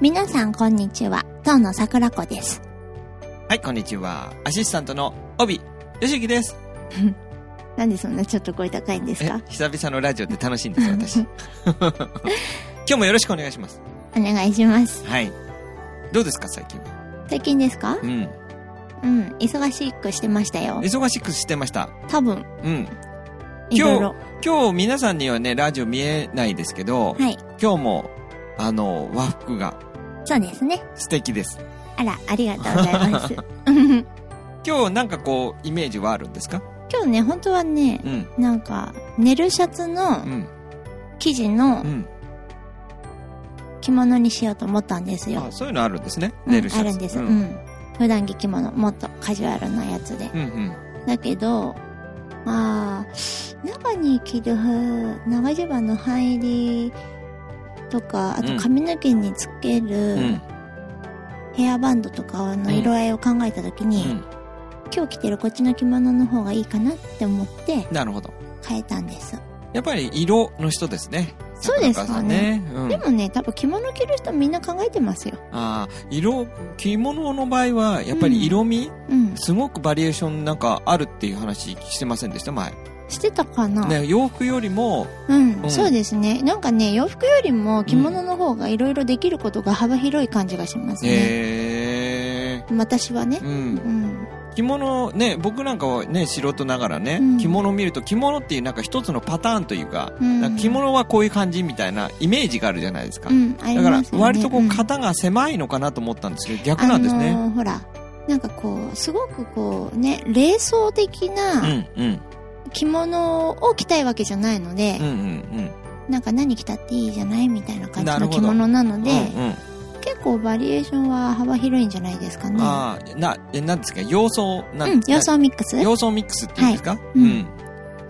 皆さんこんにちは、当の桜子です。はい、こんにちは。アシスタントの帯、よしきです。なんでそんなちょっと声高いんですえか、久々のラジオって楽しいんですよ、私。今日もよろしくお願いします。お願いします。はい。どうですか、最近は？最近ですか？うん。うん、忙しくしてましたよ。忙しくしてました。多分、うん。いろいろ。今日皆さんにはね、ラジオ見えないですけど、はい。今日も、あの、和服がそうですね。素敵です。あら、ありがとうございます。今日なんかこう、イメージはあるんですか？今日ね、本当はねう、ん。なんか、寝るシャツのうん。生地のうん。着物にしようと思ったんですよあ、。そういうのあるんですね。うん寝るシャツ。あるんです。う。うんん。普段着着物、もっとカジュアルなやつで。うんうん。だけど、まあ、中に着る長襦袢の入りとか、あとうん髪の毛につけうるん。ヘアバンドとかの色合いを考えたときに、うん。今日着てるこっちの着物の方がいいかなって思ってなるほど。変えたんです。やっぱり色の人ですね。そうですかね。うん。でもね、多分着物着る人みんな考えてますよ。ああ、色、着物の場合は、やっぱり色味、うん。すごくバリエーションなんかあるっていう話してませんでした？前。してたかな、ね、洋服よりも、うん、うんそうですね。なんかね、洋服よりも着物の方がいろいろできることが幅広い感じがしますね。え私はねー、。う。うんん。着物、ね、僕なんかはね、素人ながらね、うん着物を見ると、着物っていうなんか一つのパターンというか、うんか着物はこういう感じみたいなイメージがあるじゃないですか。うん、ありだから。割とこううん型が狭いのかなと思ったんですけど、逆なんですね。あのーほら、なんかこう、すごくこうね、霊装的うなんうん。着物を着たいわけじゃないのでうん、うんなんか何着たっていいじゃないみたいな感じの着物なのうん。で、うんうん。結構バリエーションは幅広いんじゃないですかね。ああ、な、んですか？洋装、なうん、様相ミックス洋装ミックスっていうんですか、いうん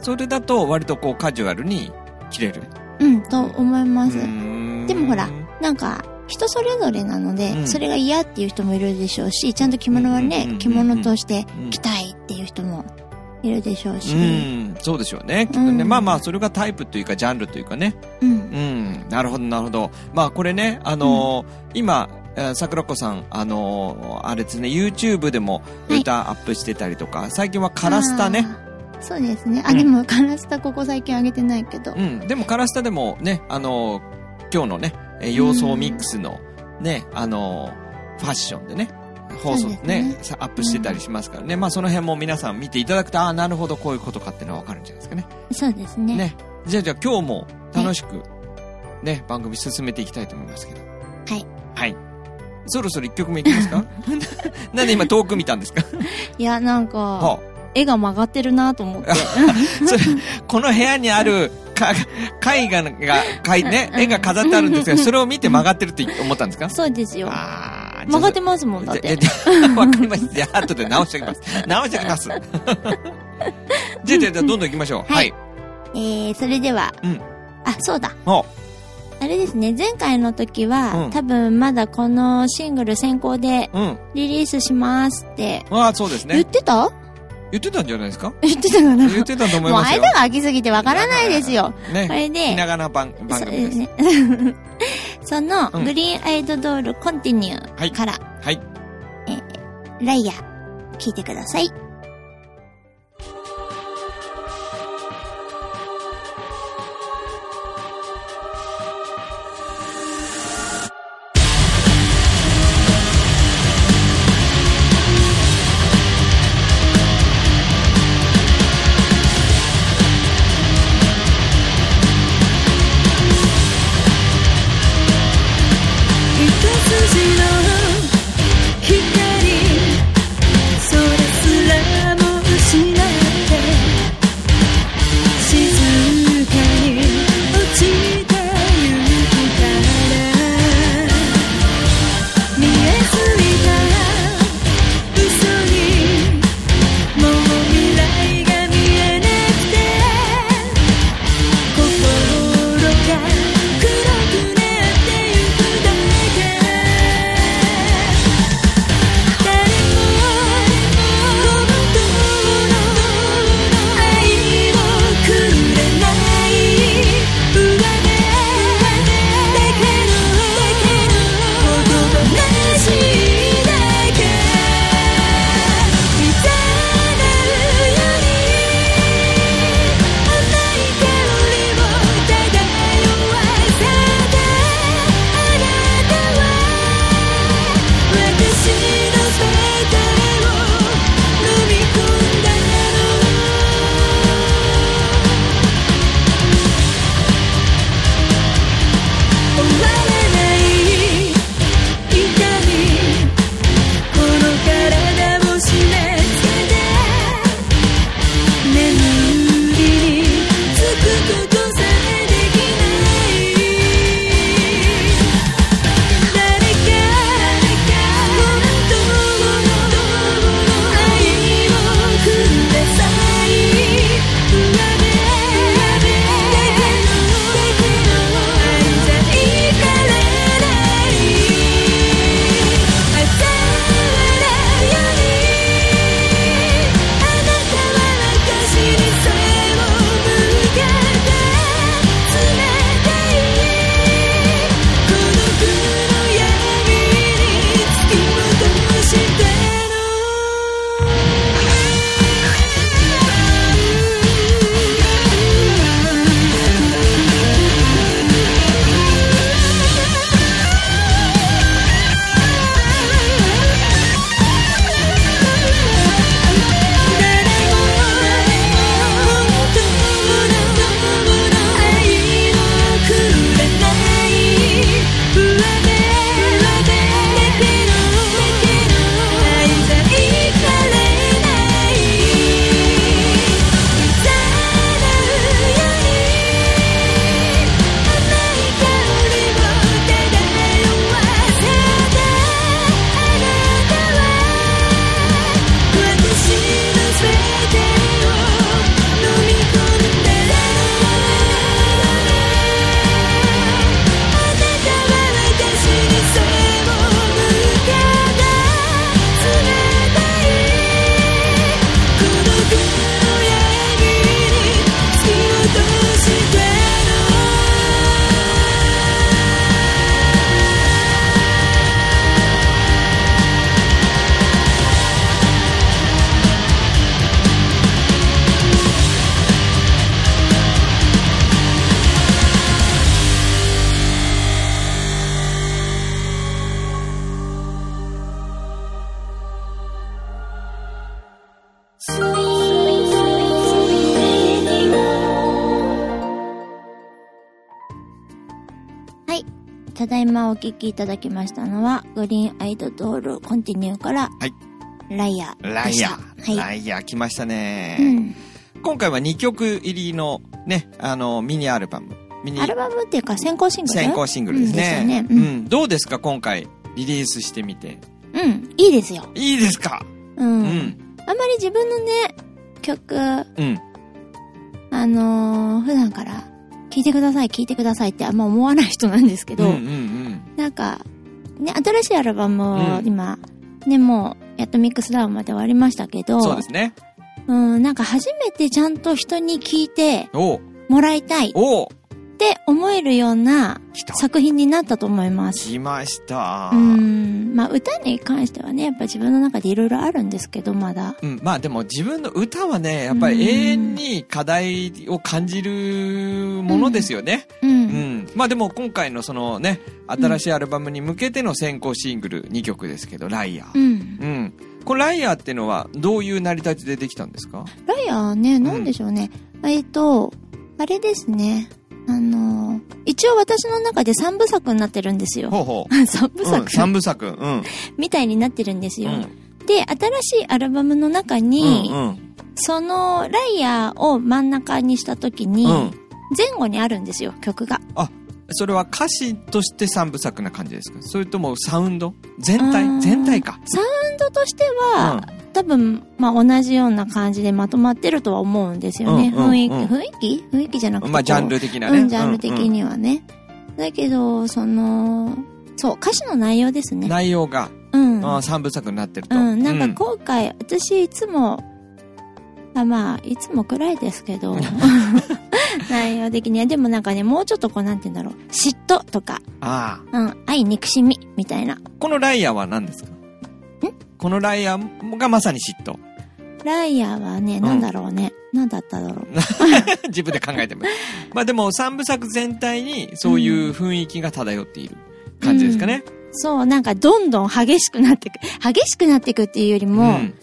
それだと割とこうカジュアルに着れる。うん、と思います。でもほらなんか、人それぞれなので、うんそれが嫌っていう人もいるでしょうし、ちゃんと着物はうんうんうんう、んね着物としてうん着たいっていう人もいるでしょうし。うん、そうでしょうね。きっとね。うんまあまあ、それがタイプというか、ジャンルというかね。うん。うん、なるほど、なるほど。まあ、これね、あのー今、えー桜子さん、あのーあれですね、YouTube でもはい歌アップしてたりとか、最近はカラスタね。そうですね。あ、うんでもカラスタここ最近上げてないけど。うん、でもカラスタでもね、あのー今日のね、えー洋装ミックスのね、あのーファッションでね、放送ねねさアップしてたりしますからね。まあ、その辺も皆さん見ていただくと、ああ、なるほど、こういうことかっていうのはわかるんじゃないですかね。そうですね。ね。じゃあ、じゃあ今日も楽しく、ね、番組進めていきたいと思いますけど。はい。はい。そろそろ一曲目いきますか？なんで今遠く見たんですか？いや、なんか、は絵が曲がってるなと思って。あ、それ、この部屋にあるか絵画が、ね、絵が飾ってあるんですけど、それを見て曲がってるって思ったんですか？そうですよ。ああ、曲がってますもん、だって。わかりました。じゃあ、後で直しておきます。直しておきます。じゃあ、じゃあ、じゃあどんどん行きましょう。ははいい。えー、それでは、うんあ、そうだ。おあれですね、前回の時は、うん多分まだこのシングル先行でうん。リリースしますって、ああ、そうですね。言ってた？言ってたんじゃないですか？言ってたかな？言ってたと思いもうますよ。間が空きすぎてわからないですよ。こね。れでひ、ながら番番組です。ね、その、うんグリーンアイドドールコンティニュはいーから、はい。ライアー、聞いてください。ただいまお聞きいただきましたのは、グリーンアイドドールコンティニューから、はいライアーライア。はい。ライアー来ましたね。うん。今回は2曲入りのね、あの、ミニアルバム。ミニアルバムっていうか先行シングル？先行シングルですね。うんねううんん。どうですか？今回リリースしてみて。うん。いいですよ。いいですか？うん。うん。あんまり自分のね、曲、うん。あのー普段から、聴いてください、聴いてくださいってあんま思わない人なんですけど、うんうんうん。なんか、ね、新しいアルバムをうん今、ね、もう、やっとミックスダウンまで終わりましたけど、そうですね。うん、なんか初めてちゃんと人に聞いておうもらいたいっおうて思えるような来た。作品になったと思います。来ました。うん、まあ歌に関してはね、やっぱ自分の中でいろいろあるんですけど、まだ。うん、まあでも自分の歌はね、やっぱり永遠に課題を感じるものですよね。う。うんん。まあでも今回のそのね、新しいアルバムに向けての先行シングル2曲ですけど、ライアー。うん。うん。このライアーっていうのはどういう成り立ちでできたんですか？ライアーね、なんでしょうね。えっと、あれですね。あの、一応私の中で三部作になってるんですよ。ほうほう。三部うん、作三部作。うん。みたいになってるんですよ。うん。で、新しいアルバムの中に、うんうん。そのライアーを真ん中にした時に、うん。前後にあるんですよ、曲が。それは歌詞として三部作な感じですか？それともサウンド？全体？うん全体か。サウンドとしては、多分、まあ、同じような感じでまとまってるとは思うんですよね。うんうん雰囲気、うん雰囲気？雰囲気じゃなくて。まあ、ジャンル的なね。うん、ジャンル的うんうんにはね。だけど、その、そう、歌詞の内容ですね。内容が、うん。あー三部作になってると。うん、なんか今回、私いつも、あまあ、いつもくらいですけど、内容的には。でもなんかね、もうちょっとこう、なんて言うんだろう、嫉妬とか、あうん、愛、憎しみ、みたいな。あ。このライアーは何ですか？このライアーがまさに嫉妬。ライアーはね、んなんだろうね。なんだっただろう。自分で考えても。まあでも三部作全体にそういう雰囲気が漂っている感じですかね。そう、なんかどんどん激しくなっていく。激しくなっていくっていうよりも、ん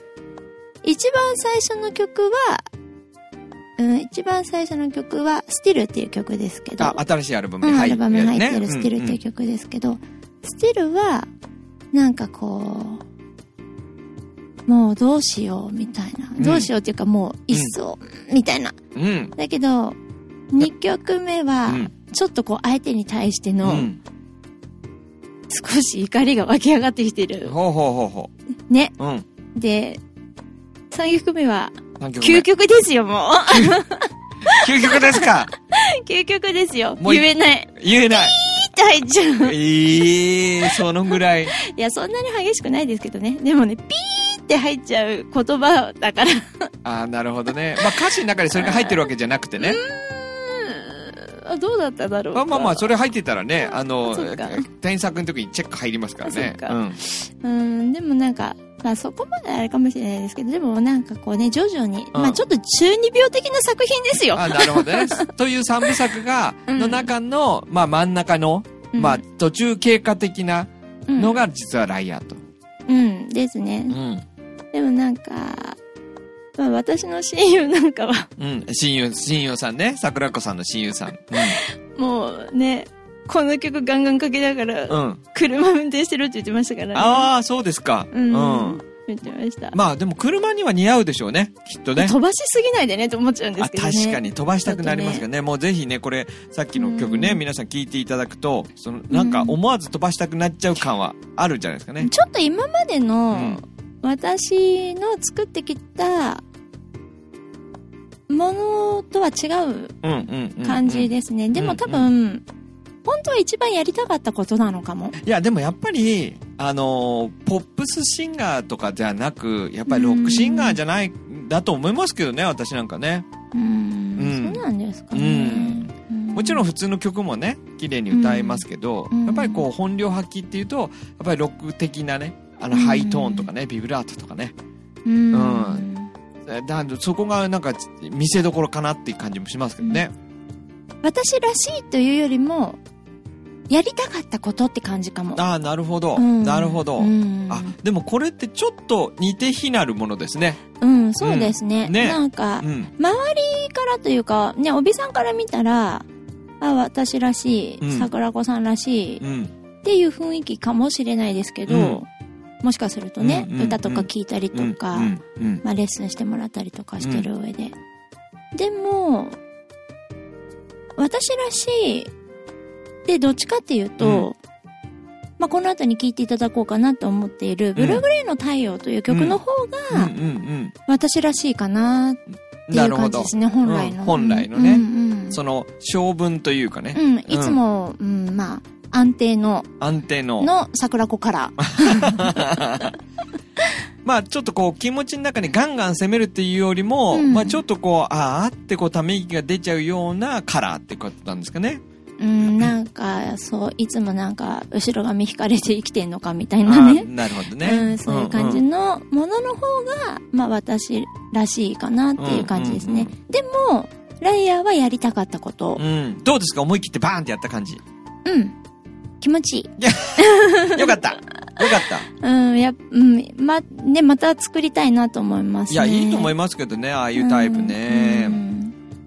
一番最初の曲は、うん、一番最初の曲は、スティルっていう曲ですけど、あ、新しいアルバムうん、アに入ってる、ね。ルバムに入ってるスティルっていううん曲ですけど、スティルは、なんかこう、もうどうしようみたいな。うんどうしようっていうかもう一層、みたいな。うん。うん。だけど、2曲目はうん、ちょっとこう相手に対してのうん。少し怒りが湧き上がってきてる。ほうほうほうほね。う。うん。で、3曲目は、究極ですよ、もう。究極ですか？究極ですよ。言えない。言えない。って入っちゃう。ええそのぐらい。いや、そんなに激しくないですけどね。でもね、ピーって入っちゃう言葉だから。ああ、なるほどね。まあ歌詞の中にそれが入ってるわけじゃなくてね。あどうだっただろうか。まあまあまあ、それ入ってたらね、あの添削の時にチェック入りますからね。うん。うん、でもなんか、まあそこまであれかもしれないですけど、でもなんかこうね、徐々に、うんまあちょっと中二病的な作品ですよ。あなるほどね。という三部作が、うんの中の、まあ真ん中の、うんまあ途中経過的なうんのが実はライアーと。うん、ですねう。ん。でもなんか、まあ私の親友なんかは、うん。親友、親友さんね。桜子さんの親友さん。もうね、この曲ガンガンかけながら、うん。うん。車運転してるって言ってましたからね。ああ、そうですか。うん。うん。言ってました。まあでも車には似合うでしょうね。きっとね。飛ばしすぎないでねと思っちゃうんであすけどね。確かに飛ばしたくなりますけどねもうぜひねこれさっきの曲ね、うん皆さん聴いていただくとそのなんか思わず飛ばしたくなっちゃう感はあるんじゃないですかね、ちょっと今までの、うん私の作ってきたものとは違ううんうんうんうん。感じですね。でも多分、本当は一番やりたかったことなのかも。いやでもやっぱりあのーポップスシンガーとかじゃなくやっぱりロックシンガーじゃないだと思いますけどね私なんかね。うーん、うん。そうなんですかうね。ん。うん。もちろん普通の曲もね綺麗に歌えますけど、うん。やっぱりこう本領発揮っていうとやっぱりロック的なねあのうんハイトーンとかねビブラートとかねうんうんだそこがなんか見せどころかなっていう感じもしますけどね。私らしいというよりも、やりたかったことって感じかも。ああ、なるほど。うんなるほど。うんあ、でもこれってちょっと似て非なるものですね。うん、そうですね。うんねなんかう、ん。周りからというか、ね、おびさんから見たら、あ、私らしい、うん桜子さんらしい、うん。っていう雰囲気かもしれないですけど、うんもしかするとね、うんうん歌とか聞いたりとか、うん。うん。まあ、レッスンしてもらったりとかしてる上で。でも、私らしい、で、どっちかっていうと、うんまあ、この後に聴いていただこうかなと思っている、ブルーグレイの太陽という曲の方うん。が、うん。私らしいかなってうん。いう感じで。すね、本来の。うん本来のねうんうんその、性分というかね。うん、いつも、うん、まあ、安定の、安定の。の桜子カラー。まあちょっとこう気持ちの中にガンガン攻めるっていうよりも、うんまあちょっとこう、ああってこうため息が出ちゃうようなカラーってことなんですかね。うん、なんか、そう、いつもなんか、後ろ髪引かれて生きてんのかみたいあなね。ーなるほどね。うん、そういう感じのものの方が、まあ私らしいかなっていう感じですね。うんうんでも、ライアーはやりたかったこと。うん。どうですか？思い切ってバーンってやった感じ。うん。気持ちいい。よかった。よかった。うん、や、うん、ま、ね、また作りたいなと思いますね。いや、いいと思いまますけどね、ああいうタイプね。うん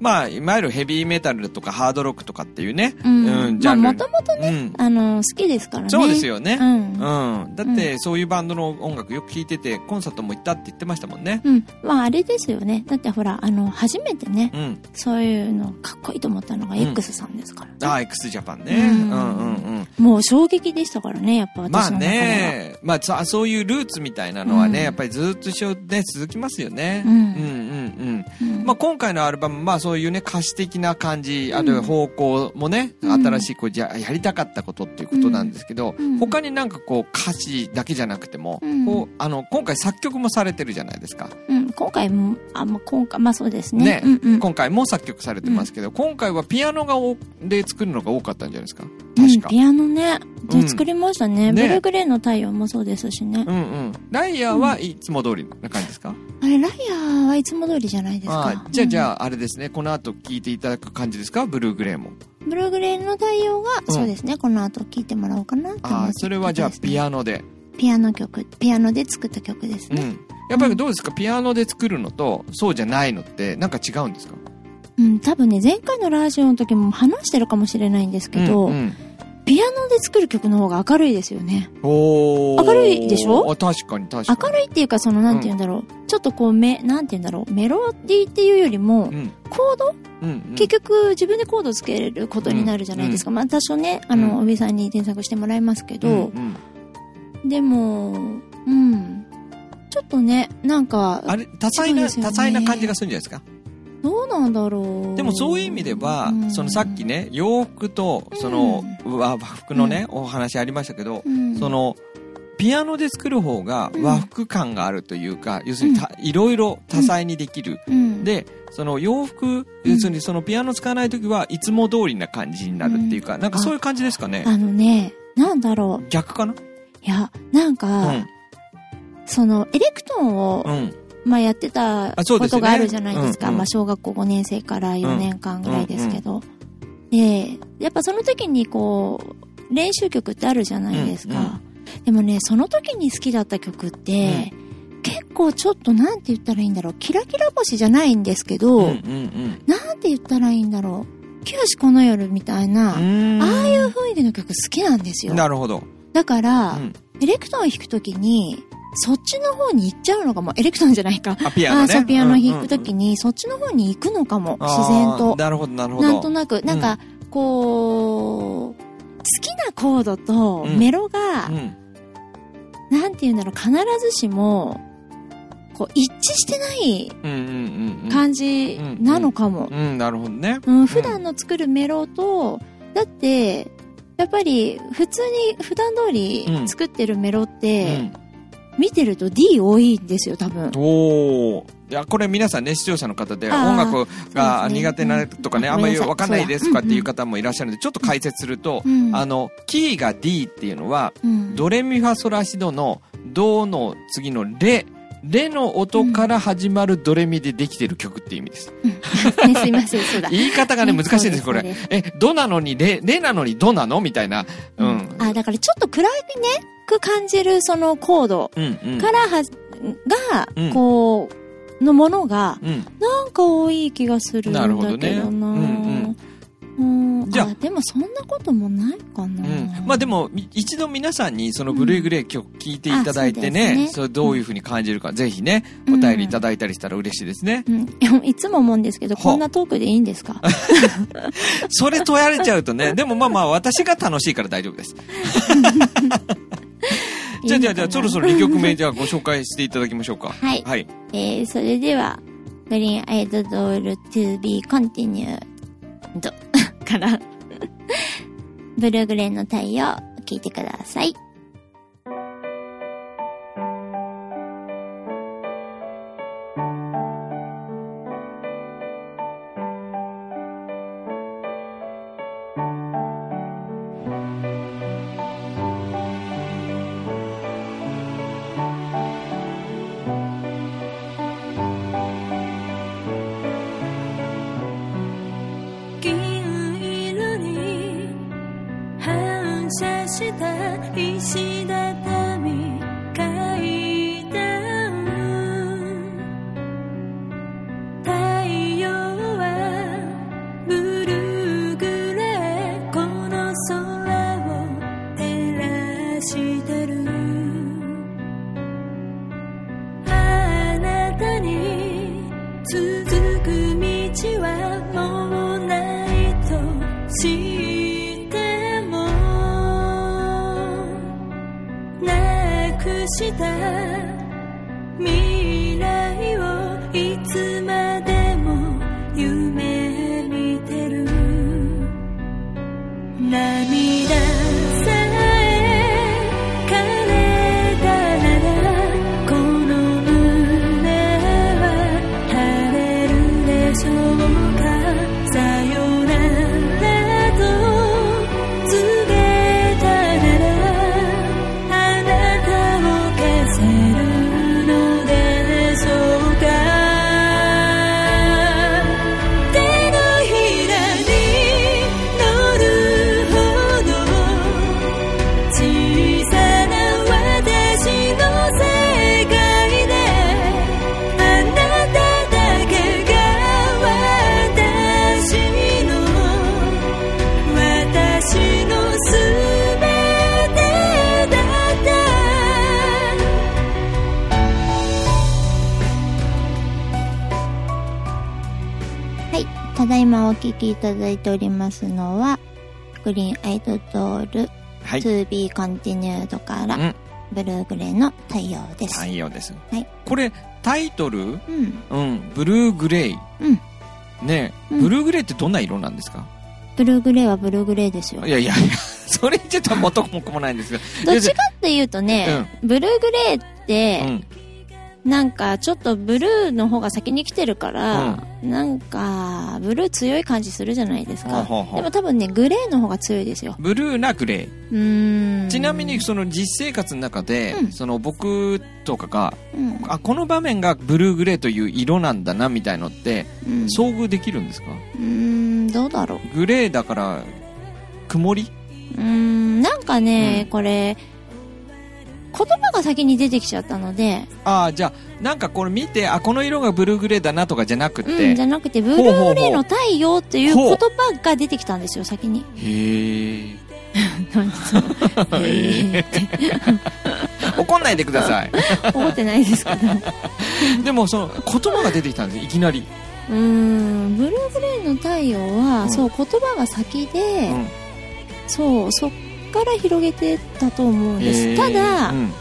まあ、いわゆるヘビーメタルとかハードロックとかっていうね。うん。うん、ジまあ、ャンル。もともとね、うん。あの、好きですからね。そうですよね。うん。うん。だって、そういうバンドの音楽よく聴いてて、コンサートも行ったって言ってましたもんね。うん。まあ、あれですよね。だってほら、あの、初めてね、うん。そういうのかっこいいと思ったのがうん X さんですから、ねああ、x ジャパンね。ううんんうんうん。もう衝撃でしたからね、やっぱまあ私の中では。ね、まあそそういうルーツみたいなのはね、うんやっぱりずっと一緒で続きますよね。うんうんうんうん。うんまあ今回のアルバム、まあそういうね、歌詞的な感じ、あるいは方向もね、うん。新しいこう、じゃあやりたかったことっていうことなんですけど、うん。他になんかこう歌詞だけじゃなくても、うん。こう、あの、今回作曲もされてるじゃないですか。うん、今回も、あ、まあ、今回、まあそうですね。ねうんうん。今回も作曲されてますけど、今回はピアノがおで作るのが多かったんじゃないですか？うん確か。ピアノね。うんで作りましたね。ねブルーグレーの太陽もそうですしね。うんうん。ライアーはいつも通りな感じですか、あれ、ライアーはいつも通りじゃないですかじゃあ、じあ。ゃあ、あれですね。この後聞いていただく感じですか？ブルーグレーも。ブルーグレーの太陽が、うんそうですね。この後聴いてもらおうかなと思って、ああ、それはじゃあ、ピアアノで。ピアノ曲、ピアノで作った曲ですね。うん。やっぱりどうですか？ピアノで作るのと、そうじゃないのって、なんか違うんですか？うん、多分ね、前回のラジオの時も話してるかもしれないんですけど、うんうんピアノで作る曲の方が明るいですよね。明るいでしょ？あ、確かに確かに。明るいっていうか、その、なんて言うんだろう。ちょっとこう、め、なんて言うんだろう。メロディーっていうよりも、うん。コード、うん、うん。結局自分でコードつけることになるじゃないですか。まあ多少ね、あの、うんおびさんに添削してもらいますけど、うんうんでも、うん。ちょっとね、なんか、あれ、多彩な、ね多彩な感じがするんじゃないですか？どうなんだろう。でもそういう意味では、うんそのさっきね、洋服と、その、和服のね、お話ありましたけど、うん、その、ピアノで作る方が和服感があるというか、要するにたいろいろ多彩にできる。うん、で、その洋服、要するにそのピアノ使わないときはいつも通りな感じになるっていうか、なんかそういう感じですかね？あのね、なんだろう。逆かな？いや、なんうか、ん。その、エレクトーンを、うん。まあやってたことがあるじゃないですか。うんうんまあ小学校5年生から4年間ぐらいですけど。で、やっぱその時にこう、練習曲ってあるじゃないですか。うんうんでもね、その時に好きだった曲って、結構ちょっとなんて言ったらいいんだろう。キラキラ星じゃないんですけど、うんうんなんて言ったらいいんだろう。九死この夜みたいな、うん。ああいう雰囲気の曲好きなんですよ。なるほど。だから、うんエレクトーン弾くときに、そっちの方に行っちゃうのかも。エレクトーンじゃないか。あ、ピアノね。あそう、ピアノ弾くとに、きに、そっちの方に行くのかも。あ自然と。ーなるほど、なるほど。なんとなく、なんか、こう、好きなコードとうんメロが、うん。なんて言うんだろう、必ずしも、こう、一致してない。感じなのかも。うん、なるほどね。うん、普段の作るメロと、だって、やっぱり、普通に、普段通り作ってるメロって、見てると D 多いんですよ、多分。おお。いや、これ皆さんね、視聴者の方で、音楽が苦手なとかね、うん。あんまりごめんなさい。わかんないですとかっていう方もいらっしゃるんで、ちょっと解説すると、うん。あの、キーが D っていうのは、うん。ドレミファソラシドの、ドの次のレ、レの音から始まるドレミでできてる曲って意味です。ね、すいません、そうだ。言い方がね、ね難しいです、これ。え、ドなのにレ、レなのにドなのみたいな？うん。あ、だからちょっと暗いね、く感じるそのコードうん、うん。からは、がうん、こう、のものが、うん。なんか多い気がするんだけどな。なるほどねうんうんじゃあ。あ、でもそんなこともないかな。うん、まあでも、み一度皆さんにそのブルーグレー曲聴いていただいてあね、そうですね。それどういうふうに感じるか、ぜひね、うん。お便りいただいたりしたら嬉しいですね。うん、いつも思うんですけど、はこんなトークでいいんですか？それ問われちゃうとね、でもまあまあ私が楽しいから大丈夫です。じゃあじゃあじゃあそろそろ2曲目じゃあご紹介していただきましょうか。はい。はい。えー、それでは、グリーンアイドドール to be continued から、ブルーグレーの太陽、聞いてください。した石だただいておりますのは、グリーンアイドドールはい。to be continued から、うんブルーグレーの太陽です。太陽です。はいこれ、タイトル？うん。うん、ブルーグレイ。うん。ねえ、うんブルーグレイってどんな色なんですか？ブルーグレーはブルーグレーですよ。いやいやいや、それちょっと元も子もないんですが。どっちかっていうとね、ブルーグレーって、うん。なんかちょっとブルーの方が先に来てるから、なんかブルー強い感じするじゃないですか。でも多分ね、グレーの方が強いですよ。ブルーなグレー。うーん。ちなみに、その実生活の中で、うんその僕とかが、うん、あ、この場面がブルーグレーという色なんだな、みたいのって、うん、遭遇できるんですか？うーん、どうだろう。グレーだから、曇り？うーん、なんかね、うんこれ、言葉が先に出てきちゃったので、ああ、じゃあ、なんかこれ見て、あ、この色がブルーグレーだなとかじゃなくて、うん、じゃなくて、ブルーグレーの太陽っていう言葉が出てきたんですよ、先に。へえ。怒んないでください。思ってないですけど。でも、その、言葉が出てきたんですいきなり。うーん、ブルーグレーの太陽は、うんそう、言葉が先で、うんそう、そっから広げてたと思うんです。へーただ、うん。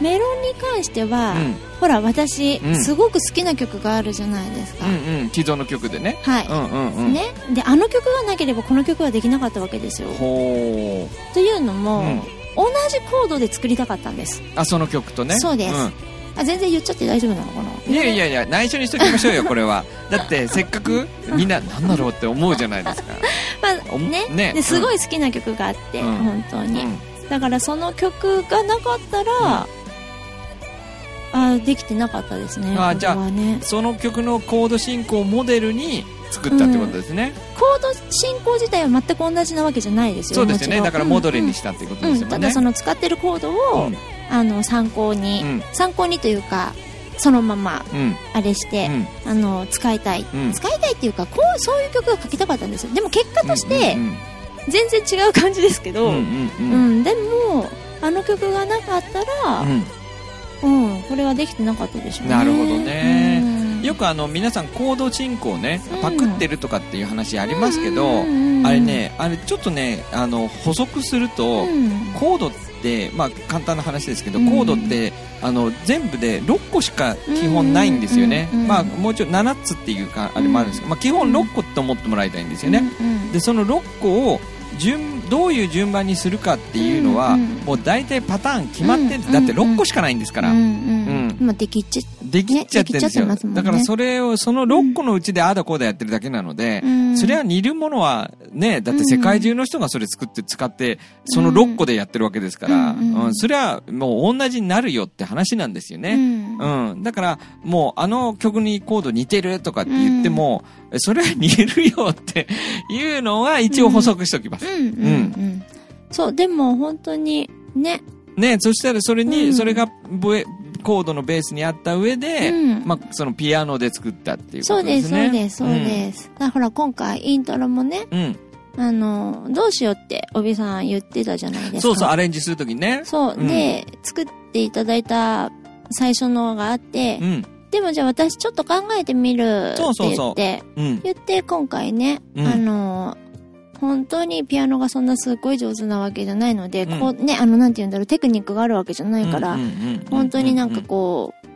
メロンに関しては、うん。ほら、私、うんすごく好きな曲があるじゃないですか。うんうん。既存の曲でね。はい。うんうんうん。ね、であの曲がなければこの曲はできなかったわけですよ。ほというのも、うん同じコードで作りたかったんです。う。あ、その曲とね。そうですあ全然言っちゃって大丈夫なのかな？いいやいやいや、内緒にしときましょうよ、これは。だって、せっかく、みんな、なんだろうって思うじゃないですか。まおあねねですごい好きな曲があって、うん。本当に、うん。だからその曲がなかったら、あできてなかったですねあじゃあねその曲のコード進行をモデルに作ったってことですね、コード進行自体は全く同じなわけじゃないですよそうですよね。だからモデルにしたっていうことうん。うん。ですよね、ただその使ってるコードを、うんあの参考に、うん。参考にというかそのままうん。あれして、うん。あの使いたい、うん。使いたいっていうかこうそういう曲が書きたかったんですよ。でも結果としてうん全然違う感じですけど、うんでもあの曲がなかったら、うん。うんこれはできてなかったでしょうね。なるほどね。うんよくあの皆さんコード進行ねうん。パクってるとかっていう話ありますけど、うんうんうんあれねあれちょっとねあの補足すると、うん。コードってまあ簡単な話ですけど、うん。コードってあの全部で6個しか基本ないんですよね、うんうんうんまあもうちょい7つっていうかあれもあるんですけど、まあ、基本6個って思ってもらいたいんですよね、うんうんでその6個を順どういう順番にするかっていうのは、うんうんもう大体パターン決まってる、うんだって6個しかないんですから、うんうんうんまあできっちできっちゃってるんですよ、ねね。だからそれをその6個のうちでああだこうだやってるだけなので、うん。それは似るものはねだって世界中の人がそれ作って使ってその6個でやってるわけですから、うんうん。うん。それはもう同じになるよって話なんですようね、ん。うん。だからもうあの曲にコード似てるとかって言っても、それは似るよっていうのは一応補足しておきます、うん。うん。うん。そうでも本当にね。ねそしたらそれに、うん。それがコードのベースにあった上で、うん。まあ、そのピアノで作ったっていうこそうでとですすね。そうですそうです、だからほら今回イントロもねうん、あのどうしようっておびさん言ってたじゃないですか。そうそうアレンジするときにね。そう、うん。で作っていただいた最初のがあって、うん。でもじゃあ私ちょっと考えてみるって言ってそうそうそう。うん。言って今回ね、うん。あの本当にピアノがそんなすっごい上手なわけじゃないので、うん。こうねあのなんて言うんだろうテクニックがあるわけじゃないから、うんうんうんうん本当になんかこう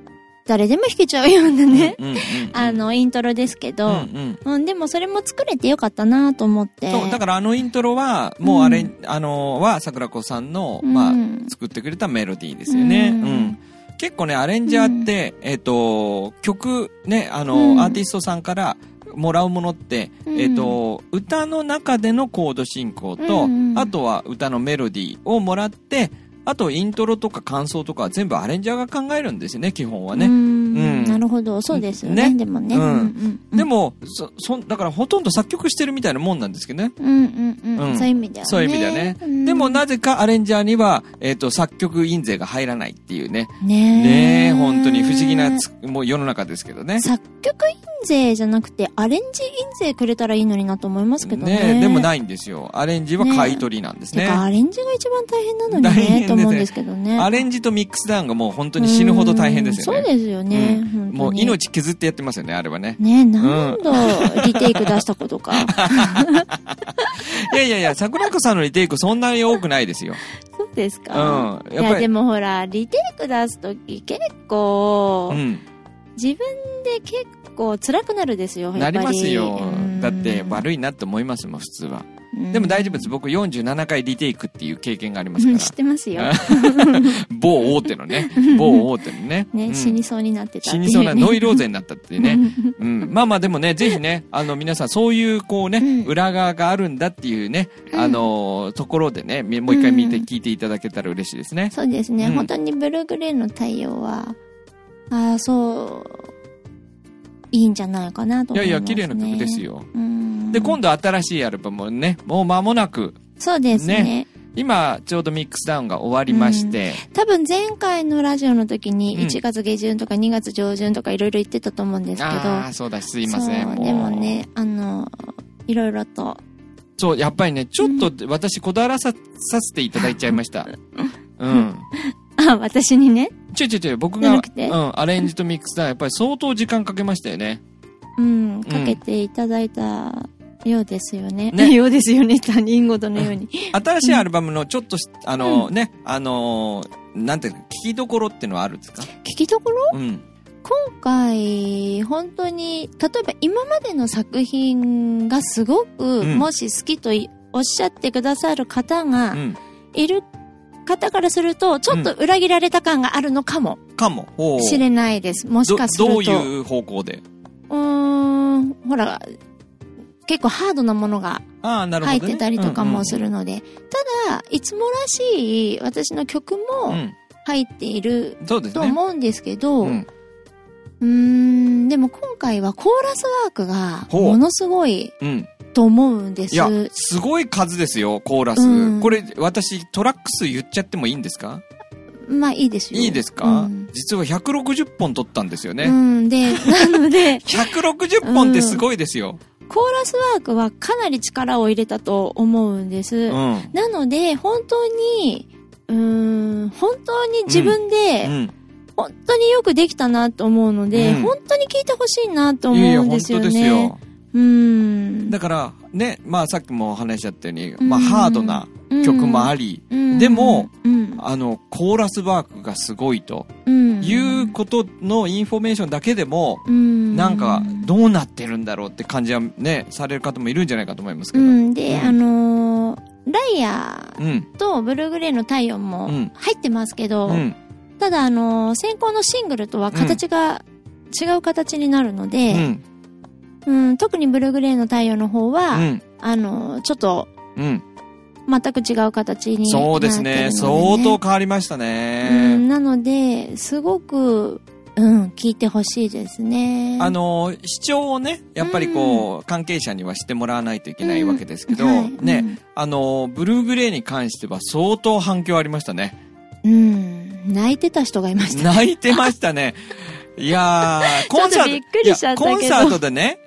誰でも弾けちゃうようなね、うんうんうん あのイントロですけうんど、うん。うんでもそれも作れてよかったなと思って。そうだからあのイントロはもうあれ、あのは桜子さんの、まあうん作ってくれたメロディーですよね、ううん。ん結構ねアレンジャーって、えっ、と曲ねあの、うん。アーティストさんからもらうものって、うん。えっ、と歌の中でのコード進行と、うんうんあとは歌のメロディーをもらってあとイントロとか感想とかは全部アレンジャーが考えるんですよね基本はね、うん。うん。なるほど。そうですよね。ね。でもね、うん。うんうんでもそそだからほとんど作曲してるみたいなもんなんですけどね。うんうんうん、うん。そういう意味ではね。そういう意味ではね。うん。でもなぜかアレンジャーには、えっ、と、作曲印税が入らないっていうね。ねねえ、本当に不思議なつ、もう世の中ですけどね。作曲印税じゃなくてアレンジ印税くれたらいいのになと思いますけどねねえでもないんですよ。アレンジは買い取りなんですね。てかアレンジが一番大変なのにねねと思うんですけどねアレンジとミックスダウンがもう本当に死ぬほど大変ですよね。うんそうですよね、うんもう命削ってやってますよね、あれはね。ね何度リテイク出したことか、いやいやいや、桜子さんのリテイクそんなに多くないですよ。そうですか、うん。や。いやでもほらリテイク出す時結構、うん。自分で結構辛くなるですよやなりますようん。だって悪いなって思いますもん、普通は。うんでも大丈夫です。僕47回リテイクっていう経験がありますから。知ってますよ。某大手のね、某大手のね。ね、うん死にそうになってた。死にそうなノイローゼになったっていうね。うん。まあまあでもね、ぜひね、あの皆さんそういうこうね、うん裏側があるんだっていうね、うんあのーところでね、みもう一回見てうん聞いていただけたら嬉しいですね。そうですね、うん本当にブルーグレーの対応は、ああ、そう、いいんじゃないかなと思います、ね。いやいや、綺麗な曲です。よ。うん。で、今度新しいアルバムもね、もう間もなく、そうですねね今ちょうどミックスダウンが終わりまして、多分前回のラジオの時にうん1月下旬とか2月上旬とかいろいろ言ってたと思うんですけど、ああ、そうだ、すいません。でもね、あの、いろいろと、そう、やっぱりね、ちょっと私こだわらささせていただいちゃいました。うん。あ、私にね、ちょいちょいちょい、僕が、うん、アレンジとミックスダウン、やっぱり相当時間かけましたよね。うん、かけていただいたようですよね。ね ようですよね、他人事のように。新しいアルバムのちょっとし、あのね、あのーなんていうか、聞きどころっていうのはあるんですか？聞きどころ？うん。今回、本当に、例えば今までの作品がすごく、うんもし好きといおっしゃってくださる方うがん。いる方からすると、ちょっと裏切られた感があるのかもかも。しれないです。もしどかすると。どういう方向で？うーん、ほら、結構ハードなものが。入ってたりとかもする。るので、ただ、いつもらしい私の曲も、うん。入っていると。思うんですけど、ううんーん、でも今回はコーラスワークがものすごいうん。と思うんです。いや、すごい数ですよ、コーラス。うんこれ、私、トラック数言っちゃってもいいんですか？まあいいですよ。いいですか、うん実は160本取ったんですよね。うん、で、なので、160本ってすごいですよ。コーラスワークはかなり力を入れたと思うんです。うん。なので、本当に、うーん、本当に自分で、うん。本当によくできたなと思うので、うん本当に聞いてほしいなといやいや、思うんですよね。本当ですよ。うーん。だから、ね、まあさっきもお話しちゃったように、うんまあハードな曲もあり、うんでも、うん、あの、コーラスワークがすごいとうんいうことのインフォメーションだけでも、うん、なんか、どうなってるんだろうって感じはね、される方もいるんじゃないかと思いますけど。うん、で、うんあのーライアーうん。とブルーグレーの体温もうん入ってますけど、うん。ただ、あのー先行のシングルとは形が違う形になるのうで、ん。うん特にブルーグレーの太陽の方は、うん。あのーちょっとうん。全く違う形になってるのそうで、ですね。相当変わりましたうね。ん、なので、すごく、うん、聞いてほしいですね。あの、視聴をね、やっぱりこう、関係者にはしてもらわないといけないわけですけど、はいね、あの、ブルーグレーに関しては相当反響ありましたね。うん、うん泣いてた人がいました。泣いてましたね。いやー、コンサート、ちょっとびっくりしちゃったけどいやコンサートでね、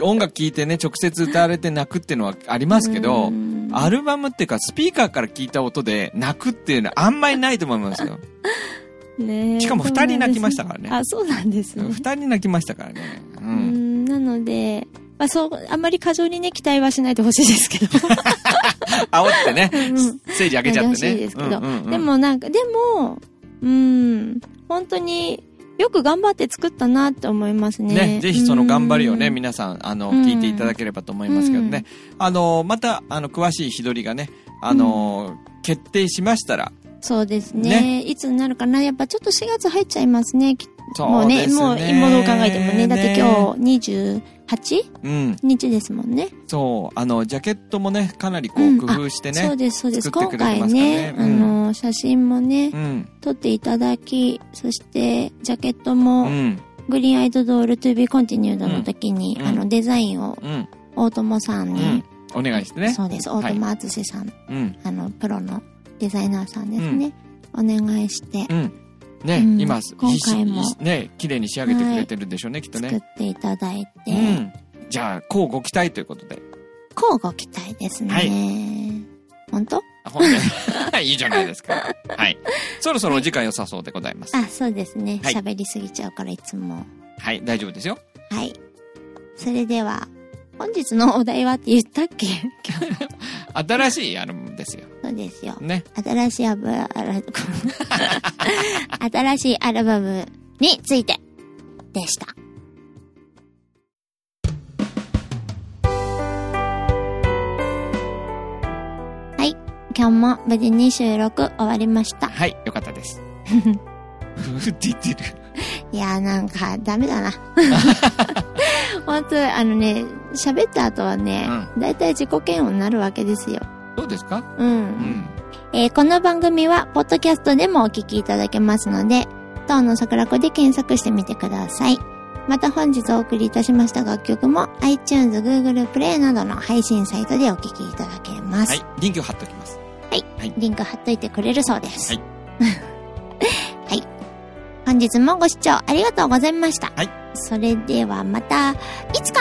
音楽聴いてね、直接歌われて泣くっていうのはありますけど、うんアルバムっていうか、スピーカーから聞いた音で泣くっていうのはあんまりないと思いますよ。ねえしかも二人泣きましたからねあ、そうなんですね。二人泣きましたからね。う。うんん、なので、まあそう、あんまり過剰にね、期待はしないでほしいですけど。煽ってね、うん。ステージ上げちゃってね。しいですけど。うんうんうん。で、もなんか、でも、うん、本当によく頑張って作ったなって思いますね。ね、ぜひその頑張りをね、うん。皆さん、あの、うん聞いていただければと思いますけどね。あの、また、あの、詳しい日取りがね、あの、決定しましたら、そうですね。いつになるかな。やっぱちょっと4月入っちゃいますね。きもうね、そうもう、今どう考えてもね。だってね今日 28? うん。日ですもんね。そう、あの、ジャケットもね、かなりこう工夫してね。そうです、そうです。今回ねあの、写真もねう、ん。撮っていただき、そして、ジャケットうも、ん。グリーンアイドドール to be continued の時に、うんあの、デザインをうん。大友さんにうん、。お願いしてね。そうです、大友敦さん、うん。あの、プロのデザイナーさんですね。お願いしてうん。ね、うん今、今回もね、綺麗に仕上げてくれてるんでしょうね、きっと作っね。ていただいて、うん。じゃあ、こうご期待ということで。交互期待ですね。はい本当？ほんでいいじゃないですか。はい。そろそろお時間良さそうでございます。あ、そうですね。はい喋、りすぎちゃうからいつも。はい、大丈夫ですよ。はい。それでは、本日のお題はって言ったっけ？新しいアルバムですよ。そうですよ。ね。新しいアブアラ 新しいアルバムについてでした。はい。今日も無事に収録終わりました。はい、よかったです。ふーって言ってる。いやーなんかダメだな。本当あのね、喋った後はね、だいたい自己嫌悪になるわけですよ。どうですか？うん。うん。えーこの番組は、ポッドキャストでもお聞きいただけますので、当の桜子で検索してみてください。また本日お送りいたしました楽曲も iTunes、Google Play などの配信サイトでお聞きいただけます。はい、リンク貼っておきます。リンク貼っといてくれるそうです。はい。はい。本日もご視聴ありがとうございました。はい。それではまた、いつか